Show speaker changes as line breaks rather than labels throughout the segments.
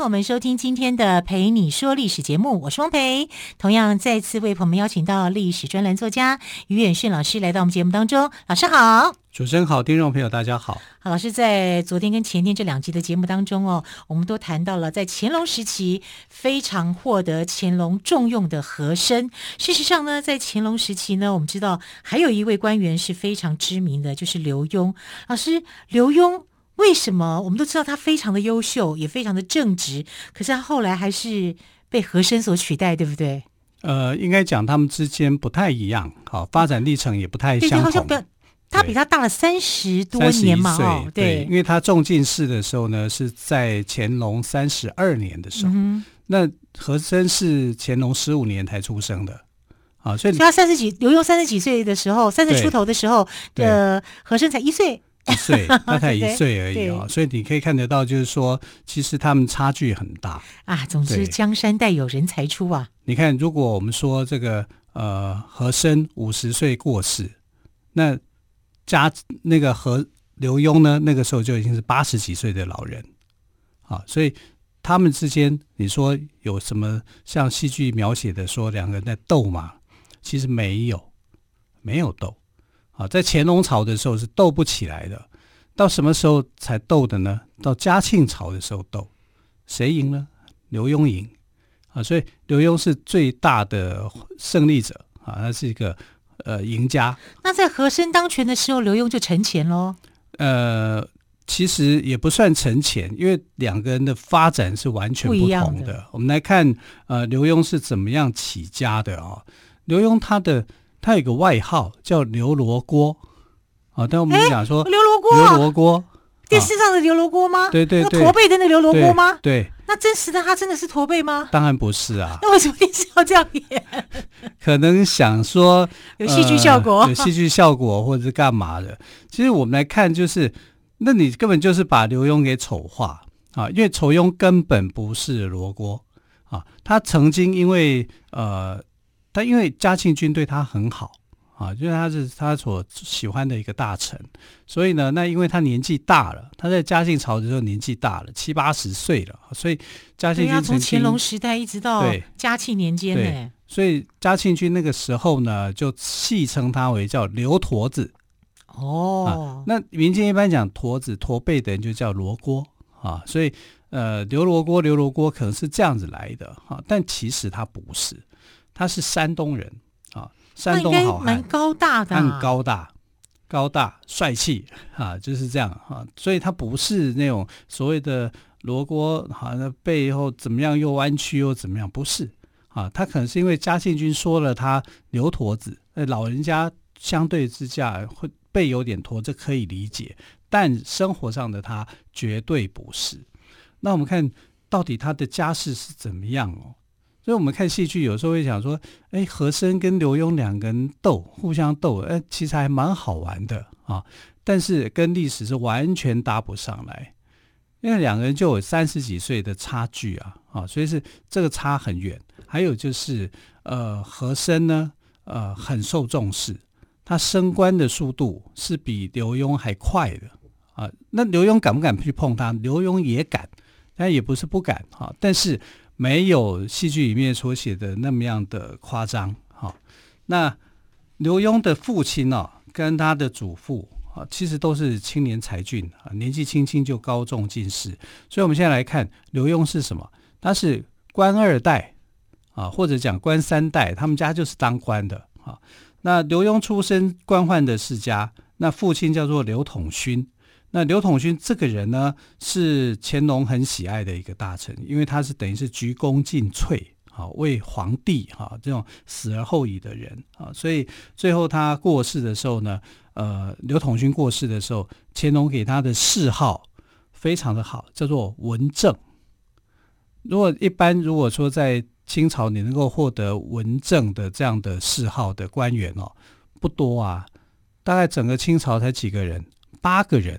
朋友们收听今天的《陪你说历史》节目，我是汪培。同样再次为朋友们邀请到历史专栏作家于远逊老师来到我们节目当中。老师好。
主持人好，听众朋友大家好。
好，老师在昨天跟前天这两集的节目当中哦，我们都谈到了在乾隆时期非常获得乾隆重用的和珅。事实上呢，在乾隆时期呢，我们知道还有一位官员是非常知名的，就是刘墉。老师，刘墉为什么？我们都知道他非常的优秀，也非常的正直，可是他后来还是被和珅所取代，对不对？
呃，应该讲他们之间不太一样，好，发展历程也不太相同。
他比他大了三十多年嘛，哦，
对，因为他中进士的时候呢，是在乾隆三十二年的时候，嗯、那和珅是乾隆十五年才出生的，啊，所以
他三十几，刘墉三十几岁的时候，三十出头的时候，呃，和珅才一岁，
一岁，大概一岁而已哦，所以你可以看得到，就是说，其实他们差距很大
啊。总之，江山代有人才出啊。
你看，如果我们说这个呃，和珅五十岁过世，那家那个和刘墉呢，那个时候就已经是八十几岁的老人，啊，所以他们之间，你说有什么像戏剧描写的说两个人在斗吗？其实没有，没有斗，啊，在乾隆朝的时候是斗不起来的，到什么时候才斗的呢？到嘉庆朝的时候斗，谁赢呢？刘墉赢，啊，所以刘墉是最大的胜利者，啊，他是一个。呃，赢家。
那在和珅当权的时候，刘墉就成钱喽。
呃，其实也不算成钱，因为两个人的发展是完全不同的。我们来看，呃，刘墉是怎么样起家的啊、哦？刘墉他的他有个外号叫刘罗锅啊，但我们讲说
刘罗锅，
刘罗锅。
电视上的刘罗锅吗？
对对对，
驼背的那个刘罗锅
吗？对。
那真实的他真的是驼背吗？
当然不是啊。
那为什么电视要这样演？
可能想说
有戏剧效果，
呃、有戏剧效果或者是干嘛的。其实我们来看，就是那你根本就是把刘墉给丑化啊，因为仇庸根本不是罗锅啊。他曾经因为呃，他因为嘉庆君对他很好。啊，因为他是他所喜欢的一个大臣，所以呢，那因为他年纪大了，他在嘉庆朝的时候年纪大了，七八十岁了，所以嘉庆君从
乾隆时代一直到嘉庆年间呢，
所以嘉庆君那个时候呢，就戏称他为叫刘驼子。
哦，
啊、那民间一般讲驼子驼背的人就叫罗锅啊，所以呃，刘罗锅刘罗锅可能是这样子来的哈、啊，但其实他不是，他是山东人啊。山东好汉，
蛮高大的，
很高大、高大、帅气啊，就是这样啊。所以他不是那种所谓的罗锅，好像背后怎么样又弯曲又怎么样，不是啊。他可能是因为嘉庆君说了他牛驼子，老人家相对之下会背有点驼，这可以理解。但生活上的他绝对不是。那我们看到底他的家世是怎么样哦？所以，我们看戏剧有时候会想说，哎，和珅跟刘墉两个人斗，互相斗，哎，其实还蛮好玩的啊。但是跟历史是完全搭不上来，因为两个人就有三十几岁的差距啊，啊，所以是这个差很远。还有就是，呃，和珅呢，呃，很受重视，他升官的速度是比刘墉还快的啊。那刘墉敢不敢去碰他？刘墉也敢，但也不是不敢哈，啊，但是。没有戏剧里面所写的那么样的夸张，哈。那刘墉的父亲呢，跟他的祖父啊，其实都是青年才俊啊，年纪轻轻就高中进士。所以，我们现在来看刘墉是什么？他是官二代啊，或者讲官三代，他们家就是当官的啊。那刘墉出身官宦的世家，那父亲叫做刘统勋。那刘统勋这个人呢，是乾隆很喜爱的一个大臣，因为他是等于是鞠躬尽瘁，啊，为皇帝哈这种死而后已的人啊，所以最后他过世的时候呢，呃，刘统勋过世的时候，乾隆给他的谥号非常的好，叫做文正。如果一般如果说在清朝你能够获得文正的这样的谥号的官员哦，不多啊，大概整个清朝才几个人，八个人。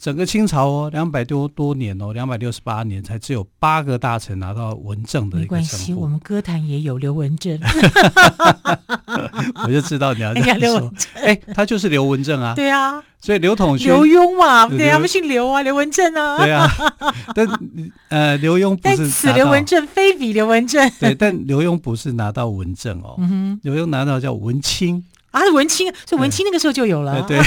整个清朝哦，两百多多年哦，两百六十八年才只有八个大臣拿到文正的一个称呼。
没关系，我们歌坛也有刘文正，
我就知道你要 这样说。哎，他就是刘文正啊。
对啊，
所以刘统勋、
刘墉嘛，对，他们姓刘啊，刘文正啊。
对啊，但呃，刘墉不是
此刘文正，非彼刘文正。
对，但刘墉不是拿到文正哦，刘墉拿到叫文钦。
啊，文钦，所以文钦那个时候就有了。
对，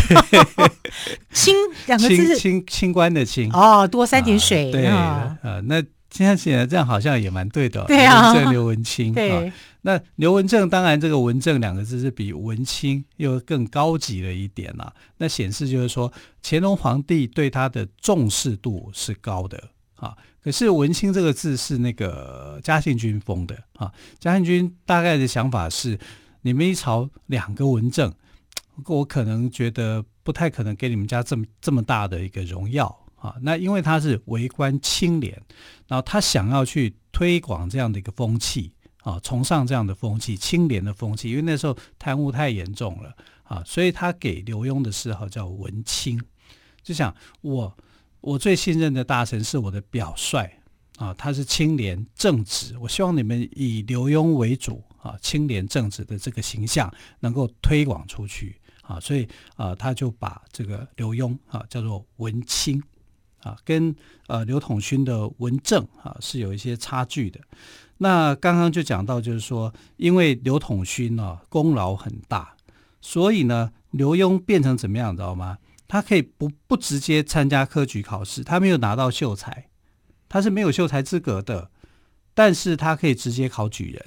清 两个字是
清清官的清。
哦，多三点水。
对啊，那现在写的这样好像也蛮对的。
对啊，
这刘文清。
对，
那刘文正当然这个文正两个字是比文清又更高级了一点了。那显示就是说乾隆皇帝对他的重视度是高的啊。可是文清这个字是那个嘉庆君封的啊。嘉庆君大概的想法是。你们一朝两个文正，我可能觉得不太可能给你们家这么这么大的一个荣耀啊。那因为他是为官清廉，然后他想要去推广这样的一个风气啊，崇尚这样的风气，清廉的风气。因为那时候贪污太严重了啊，所以他给刘墉的谥号叫文清，就想我我最信任的大臣是我的表率啊，他是清廉正直，我希望你们以刘墉为主。啊，清廉正直的这个形象能够推广出去啊，所以啊，他就把这个刘墉啊叫做文钦啊，跟呃刘统勋的文正啊是有一些差距的。那刚刚就讲到，就是说，因为刘统勋呢、啊、功劳很大，所以呢，刘墉变成怎么样，知道吗？他可以不不直接参加科举考试，他没有拿到秀才，他是没有秀才资格的，但是他可以直接考举人。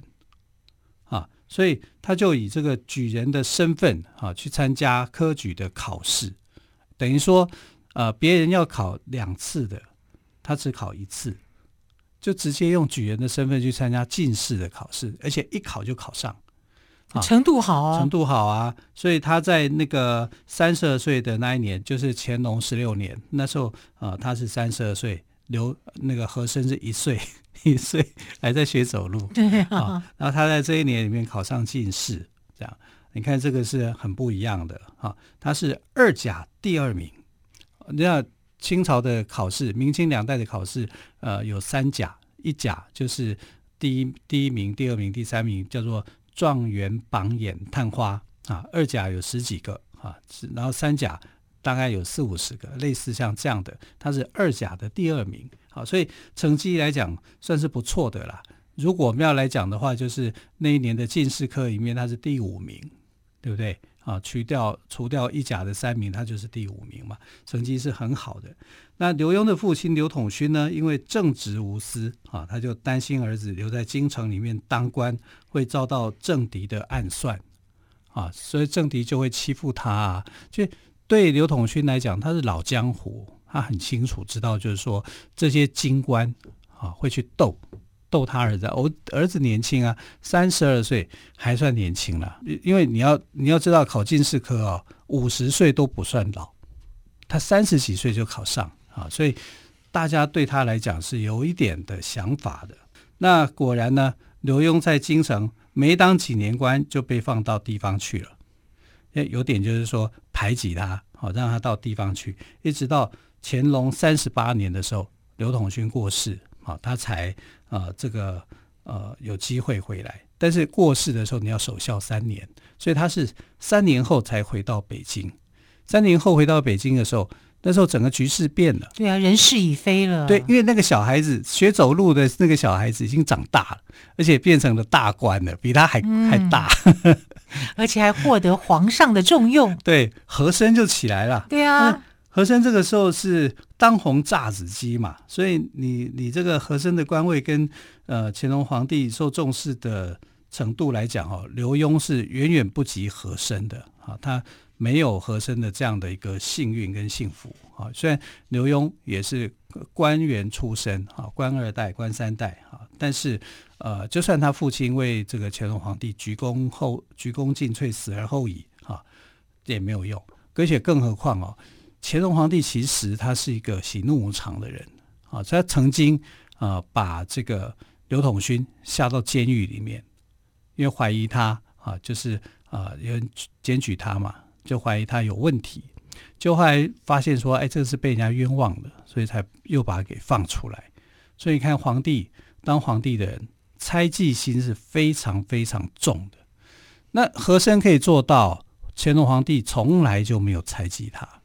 所以他就以这个举人的身份啊去参加科举的考试，等于说，呃，别人要考两次的，他只考一次，就直接用举人的身份去参加进士的考试，而且一考就考上，啊，
程度好啊，
程度好啊。所以他在那个三十二岁的那一年，就是乾隆十六年，那时候啊，呃，他是三十二岁，刘那个和珅是一岁。一岁 还在学走路，
对啊，
啊，然后他在这一年里面考上进士，这样你看这个是很不一样的啊。他是二甲第二名，那清朝的考试，明清两代的考试，呃，有三甲，一甲就是第一第一名、第二名、第三名，叫做状元、榜眼、探花啊。二甲有十几个啊，然后三甲大概有四五十个，类似像这样的，他是二甲的第二名。好，所以成绩来讲算是不错的啦。如果我们要来讲的话，就是那一年的进士科里面，他是第五名，对不对？啊，去掉除掉一甲的三名，他就是第五名嘛，成绩是很好的。那刘墉的父亲刘统勋呢，因为正直无私啊，他就担心儿子留在京城里面当官会遭到政敌的暗算啊，所以政敌就会欺负他啊。就对刘统勋来讲，他是老江湖。他很清楚知道，就是说这些京官啊会去斗斗他儿子。我儿子年轻啊，三十二岁还算年轻了。因为你要你要知道，考进士科啊，五十岁都不算老。他三十几岁就考上啊，所以大家对他来讲是有一点的想法的。那果然呢，刘墉在京城没当几年官就被放到地方去了。有点就是说排挤他，好让他到地方去，一直到。乾隆三十八年的时候，刘统勋过世，啊，他才啊、呃、这个呃有机会回来。但是过世的时候，你要守孝三年，所以他是三年后才回到北京。三年后回到北京的时候，那时候整个局势变了。
对啊，人事已非了。
对，因为那个小孩子学走路的那个小孩子已经长大了，而且变成了大官了，比他还、嗯、还大，
而且还获得皇上的重用。
对，和珅就起来了。
对啊。
和珅这个时候是当红炸子鸡嘛，所以你你这个和珅的官位跟呃乾隆皇帝受重视的程度来讲哦，刘墉是远远不及和珅的啊，他没有和珅的这样的一个幸运跟幸福啊。虽然刘墉也是官员出身啊，官二代、官三代啊，但是呃，就算他父亲为这个乾隆皇帝鞠躬后鞠躬尽瘁，死而后已啊，也没有用，而且更何况哦。乾隆皇帝其实他是一个喜怒无常的人啊，他曾经啊把这个刘统勋下到监狱里面，因为怀疑他啊，就是啊有人检举他嘛，就怀疑他有问题，就后来发现说，哎，这是被人家冤枉的，所以才又把他给放出来。所以你看，皇帝当皇帝的人，猜忌心是非常非常重的。那和珅可以做到，乾隆皇帝从来就没有猜忌他，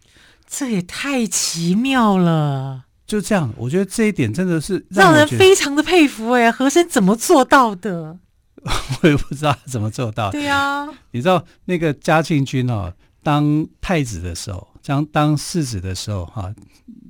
这也太奇妙了。
就这样，我觉得这一点真的是
让人非常的佩服哎，和珅怎么做到的？
我也不知道怎么做到。
对呀，
你知道那个嘉庆君哦，当太子的时候，当当世子的时候哈，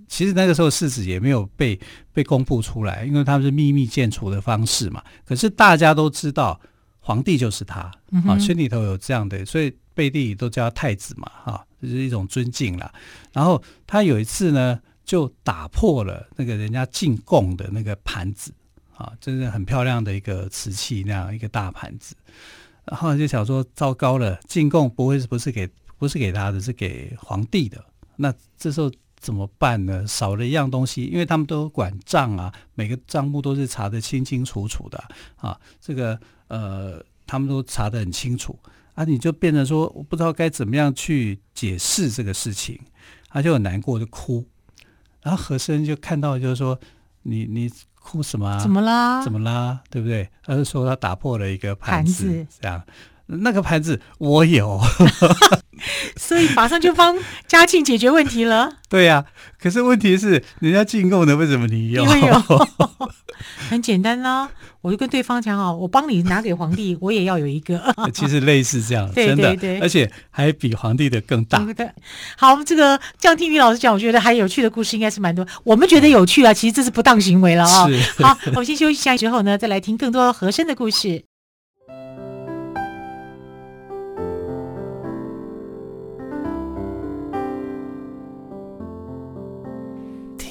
其实那个时候世子也没有被被公布出来，因为他们是秘密建除的方式嘛。可是大家都知道皇帝就是他啊，心里头有这样的，所以背地里都叫他太子嘛，哈，这是一种尊敬啦。然后他有一次呢。就打破了那个人家进贡的那个盘子啊，真的很漂亮的一个瓷器那样一个大盘子，然后就想说糟糕了，进贡不会是不是给不是给他的，是给皇帝的，那这时候怎么办呢？少了一样东西，因为他们都管账啊，每个账目都是查得清清楚楚的啊，这个呃他们都查得很清楚啊，你就变成说我不知道该怎么样去解释这个事情，他就很难过就哭。然后和珅就看到，就是说，你你哭什么啊？
怎么啦？
怎么啦？对不对？他就说他打破了一个盘子，
盘子
这样，那个盘子我有，
所以马上就帮嘉庆解决问题了。
对呀、啊，可是问题是，人家进贡的为什么你有？
因为有，很简单啦、啊。我就跟对方讲哦，我帮你拿给皇帝，我也要有一个。
其实类似这样，
对对对，
真的，而且还比皇帝的更大。
对对，好，我们这个这样听于老师讲，我觉得还有趣的故事应该是蛮多。我们觉得有趣啊，其实这是不当行为了啊、哦。好，我们先休息一下，之后呢，再来听更多和珅的故事。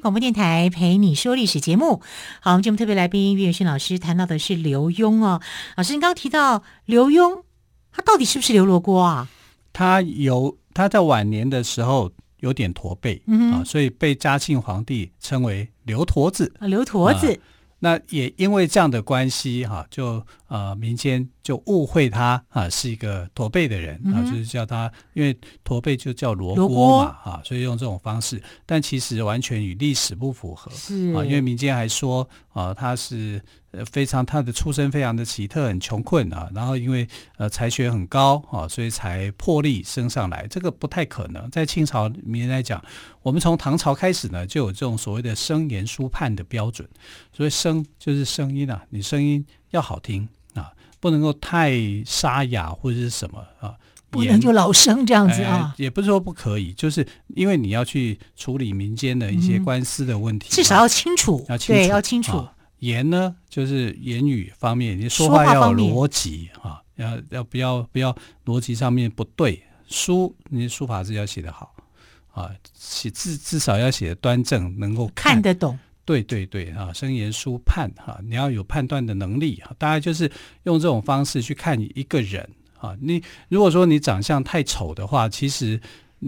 广播电台陪你说历史节目，好，我们节目特别来宾岳勋老师谈到的是刘墉哦。老师，你刚刚提到刘墉，他到底是不是刘罗锅啊？
他有他在晚年的时候有点驼背、嗯、啊，所以被嘉庆皇帝称为刘驼子
啊，刘驼子。啊
那也因为这样的关系哈，就呃民间就误会他啊是一个驼背的人啊，就是叫他，因为驼背就叫罗锅嘛啊，所以用这种方式，但其实完全与历史不符合是啊，因为民间还说啊他是。呃，非常他的出身非常的奇特，很穷困啊，然后因为呃才学很高啊，所以才破例升上来，这个不太可能。在清朝里面来讲，我们从唐朝开始呢，就有这种所谓的声言书判的标准。所以声就是声音啊，你声音要好听啊，不能够太沙哑或者是什么啊，
不能就老生这样子啊，
也不是说不可以，就是因为你要去处理民间的一些官司的问题，
嗯、至少要清楚，
要清楚，
对，要清楚。啊
言呢，就是言语方面，你说话要有逻辑啊，要要不要不要逻辑上面不对。书，你书法字要写得好啊，写字至少要写得端正，能够看，
看得懂。
对对对啊，声言书判哈，你要有判断的能力啊。大家就是用这种方式去看一个人啊。你如果说你长相太丑的话，其实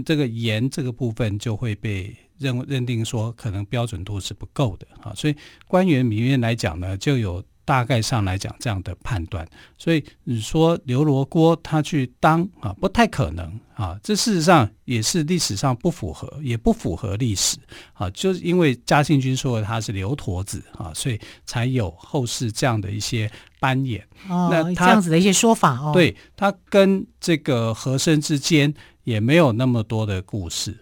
这个言这个部分就会被。认认定说可能标准度是不够的啊，所以官员民院来讲呢，就有大概上来讲这样的判断。所以你说刘罗锅他去当啊，不太可能啊，这事实上也是历史上不符合，也不符合历史啊。就是因为嘉庆君说他是刘驼子啊，所以才有后世这样的一些扮演。
哦，那他这样子的一些说法哦，
对他跟这个和珅之间也没有那么多的故事。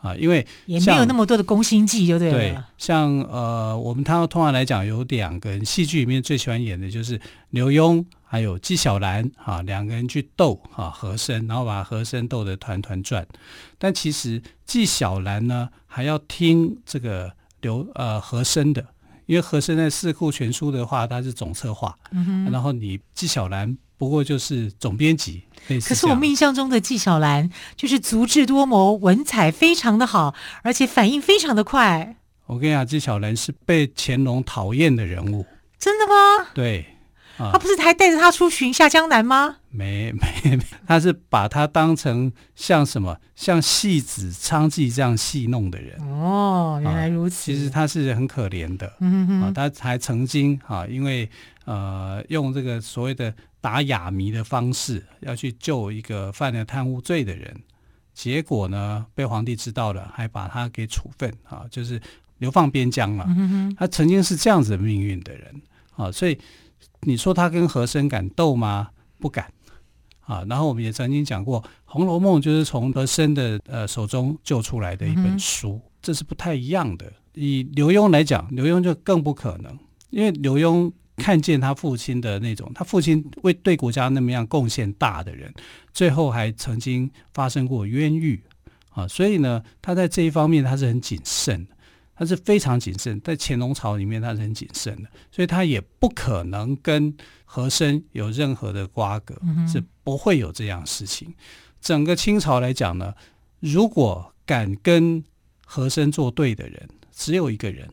啊，因为
也没有那么多的攻心计，就对了。
对，像呃，我们他通常来讲有两个人，戏剧里面最喜欢演的就是刘墉还有纪晓岚啊，两个人去斗啊和珅，然后把和珅斗得团团转。但其实纪晓岚呢，还要听这个刘呃和珅的，因为和珅在《四库全书》的话，他是总策划，然后你纪晓岚。不过就是总编辑，
可是我们印象中的纪晓岚就是足智多谋，文采非常的好，而且反应非常的快。
我跟你讲，纪晓岚是被乾隆讨厌的人物。
真的吗？
对。
他不是还带着他出巡下江南吗？
没没没，他是把他当成像什么，像戏子娼妓这样戏弄的人。
哦，原来如此。
其实他是很可怜的。嗯哼啊。他还曾经啊，因为呃，用这个所谓的打哑谜的方式，要去救一个犯了贪污罪的人，结果呢，被皇帝知道了，还把他给处分啊，就是流放边疆了。他曾经是这样子的命运的人啊，所以。你说他跟和珅敢斗吗？不敢啊。然后我们也曾经讲过，《红楼梦》就是从和珅的呃手中救出来的一本书，嗯、这是不太一样的。以刘墉来讲，刘墉就更不可能，因为刘墉看见他父亲的那种，他父亲为对国家那么样贡献大的人，最后还曾经发生过冤狱啊，所以呢，他在这一方面他是很谨慎的。他是非常谨慎，在乾隆朝里面他是很谨慎的，所以他也不可能跟和珅有任何的瓜葛，嗯、是不会有这样的事情。整个清朝来讲呢，如果敢跟和珅作对的人，只有一个人，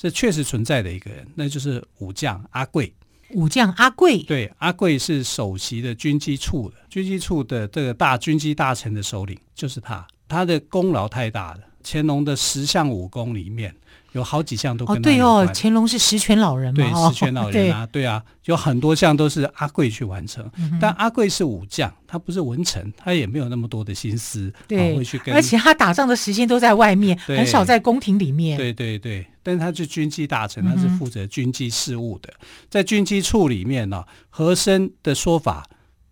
是确实存在的一个人，那就是武将阿贵。
武将阿贵，
对，阿贵是首席的军机处的军机处的这个大军机大臣的首领，就是他，他的功劳太大了。乾隆的十项武功里面有好几项都跟他有关。
哦，对哦，乾隆是十全老人嘛，
对，十全老人啊，对，对啊，有很多项都是阿贵去完成。嗯、但阿贵是武将，他不是文臣，他也没有那么多的心思，
对，
啊、会去跟。
而且他打仗的时间都在外面，很少在宫廷里面。
对对对，但是他是军机大臣，他是负责军机事务的，嗯、在军机处里面呢，和珅的说法，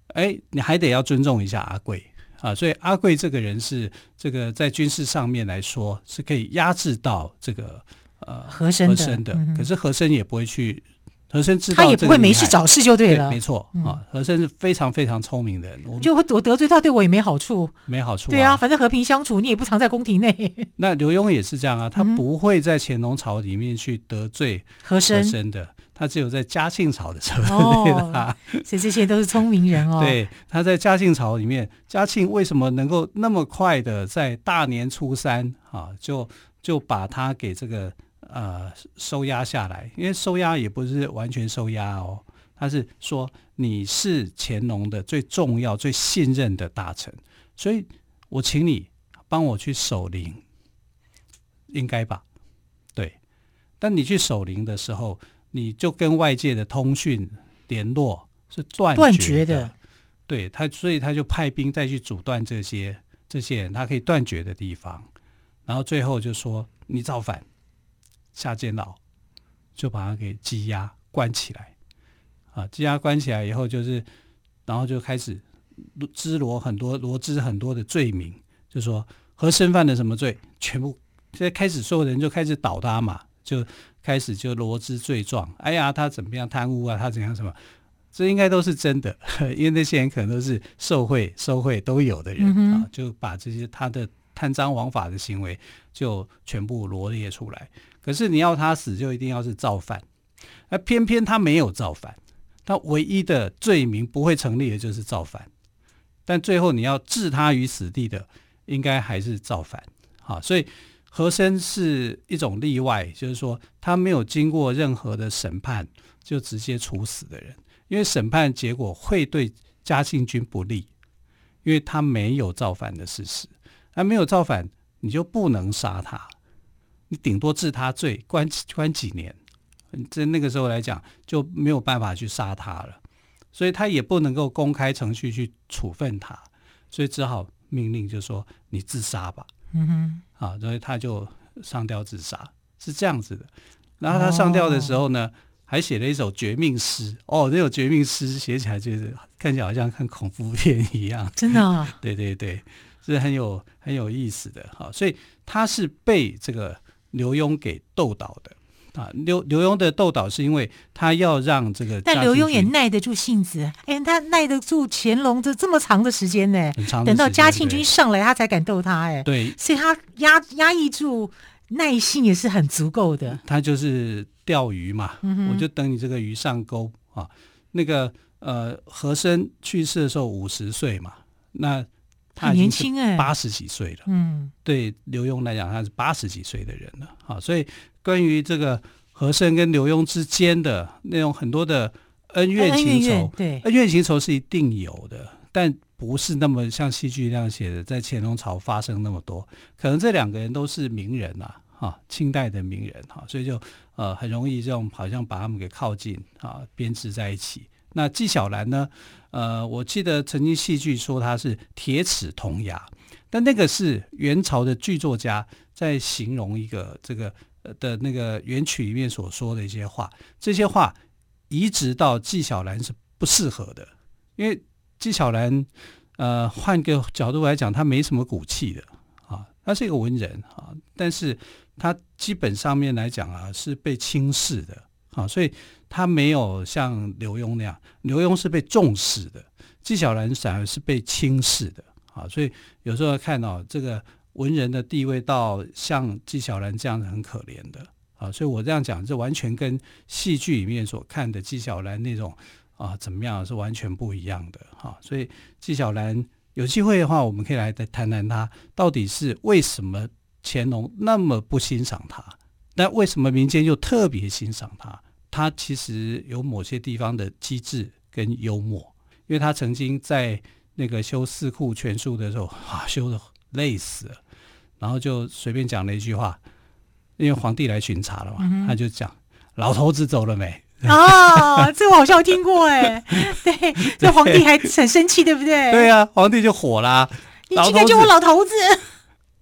哎，你还得要尊重一下阿贵。啊，所以阿贵这个人是这个在军事上面来说是可以压制到这个呃
和珅的，
的。嗯、可是和珅也不会去，和珅知道
他也不会没事找事就对了，
对没错啊，嗯、和珅是非常非常聪明的人，
就我得罪他对我也没好处，
没好处、啊，
对啊，反正和平相处，你也不常在宫廷内。
那刘墉也是这样啊，他不会在乾隆朝里面去得罪和珅的。他只有在嘉庆朝的时候对他，
所以这些都是聪明人哦。
对，他在嘉庆朝里面，嘉庆为什么能够那么快的在大年初三啊，就就把他给这个呃收押下来？因为收押也不是完全收押哦，他是说你是乾隆的最重要、最信任的大臣，所以我请你帮我去守灵，应该吧？对，但你去守灵的时候。你就跟外界的通讯联络是断绝的，断绝的，对他，所以他就派兵再去阻断这些这些人他可以断绝的地方，然后最后就说你造反，下监牢，就把他给羁押关起来，啊，羁押关起来以后就是，然后就开始支罗很多罗织很多的罪名，就说和珅犯了什么罪，全部现在开始所有人就开始倒他嘛，就。开始就罗织罪状，哎呀，他怎么样贪污啊？他怎样什么？这应该都是真的，因为那些人可能都是受贿、受贿都有的人、嗯、啊，就把这些他的贪赃枉法的行为就全部罗列出来。可是你要他死，就一定要是造反，而偏偏他没有造反，他唯一的罪名不会成立的就是造反。但最后你要置他于死地的，应该还是造反。好，所以。和珅是一种例外，就是说他没有经过任何的审判就直接处死的人，因为审判结果会对嘉庆君不利，因为他没有造反的事实，而没有造反，你就不能杀他，你顶多治他罪，关关几年，在那个时候来讲就没有办法去杀他了，所以他也不能够公开程序去处分他，所以只好命令就说你自杀吧。嗯哼，啊，所以他就上吊自杀，是这样子的。然后他上吊的时候呢，哦、还写了一首绝命诗。哦，那首绝命诗写起来就是看起来好像看恐怖片一样。
真的、啊？
对对对，是很有很有意思的哈。所以他是被这个刘墉给斗倒的。啊，刘刘墉的斗倒是因为他要让这个，
但刘墉也耐得住性子，哎，他耐得住乾隆这这么长的时间呢，等到嘉庆君上来，他才敢斗他，哎，
对，
所以他压压抑住耐性也是很足够的。
他就是钓鱼嘛，
嗯，
我就等你这个鱼上钩啊。那个呃，和珅去世的时候五十岁嘛，那他年轻哎，八十几岁了，
嗯，
对刘墉来讲，他是八十几岁的人了，啊，所以。关于这个和珅跟刘墉之间的那种很多的恩怨情仇，
对
恩怨情仇是一定有的，但不是那么像戏剧那样写的，在乾隆朝发生那么多。可能这两个人都是名人啊，哈，清代的名人哈，所以就呃很容易这种好像把他们给靠近啊，编织在一起。那纪晓岚呢？呃，我记得曾经戏剧说他是铁齿铜牙，但那个是元朝的剧作家在形容一个这个。的那个元曲里面所说的一些话，这些话移植到纪晓岚是不适合的，因为纪晓岚，呃，换个角度来讲，他没什么骨气的。啊，他是一个文人啊，但是他基本上面来讲啊，是被轻视的。啊，所以他没有像刘墉那样，刘墉是被重视的，纪晓岚反而是被轻视的啊，所以有时候看到这个。文人的地位到像纪晓岚这样子很可怜的啊，所以我这样讲，这完全跟戏剧里面所看的纪晓岚那种啊怎么样是完全不一样的哈。所以纪晓岚有机会的话，我们可以来谈谈他到底是为什么乾隆那么不欣赏他，那为什么民间又特别欣赏他？他其实有某些地方的机智跟幽默，因为他曾经在那个修《四库全书》的时候啊，修的累死了。然后就随便讲了一句话，因为皇帝来巡查了嘛，嗯、他就讲：“老头子走了没？”
啊，这个我好像听过哎，对，这皇帝还很生气，对不对？
对呀、啊，皇帝就火啦。
你今天叫我老头子，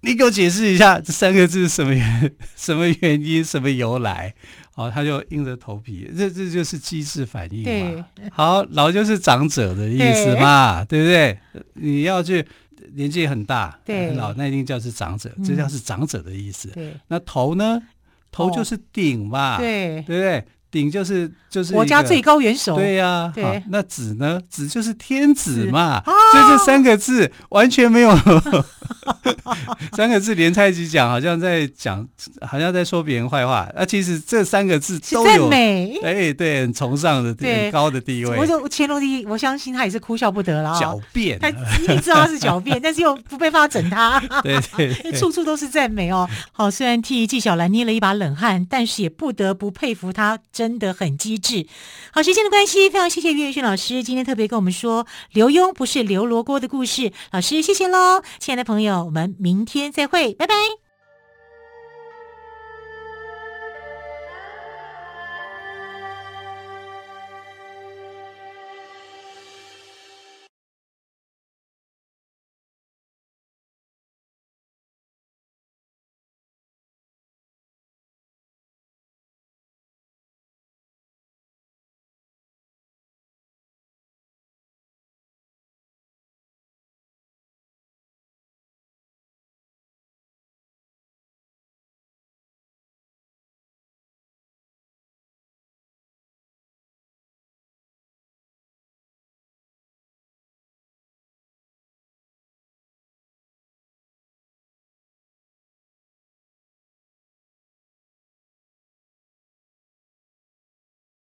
你给我解释一下这三个字是什么原什么原因什么由来？好，他就硬着头皮，这这就是机智反应嘛。好，老就是长者的意思嘛，对，对不对？你要去。年纪很大，
对，
老那一定叫是长者，嗯、这叫是长者的意思。
对，
那头呢？头就是顶嘛，
对，
对不对？顶就是就是
国家最高元首，
对呀、啊。
对，
那子呢？子就是天子嘛。所以这三个字完全没有，三个字连在一起讲，好像在讲，好像在说别人坏话。那其实这三个字都有美，哎，对，很崇尚的、很高的地位。
我就乾隆帝，我相信他也是哭笑不得了。
狡辩，
他一定知道他是狡辩，但是又不被法整他。
对对，
处处都是赞美哦。好，虽然替纪晓岚捏了一把冷汗，但是也不得不佩服他。真的很机智。好，时间的关系，非常谢谢岳云轩老师今天特别跟我们说刘墉不是刘罗锅的故事。老师，谢谢喽，亲爱的朋友，我们明天再会，拜拜。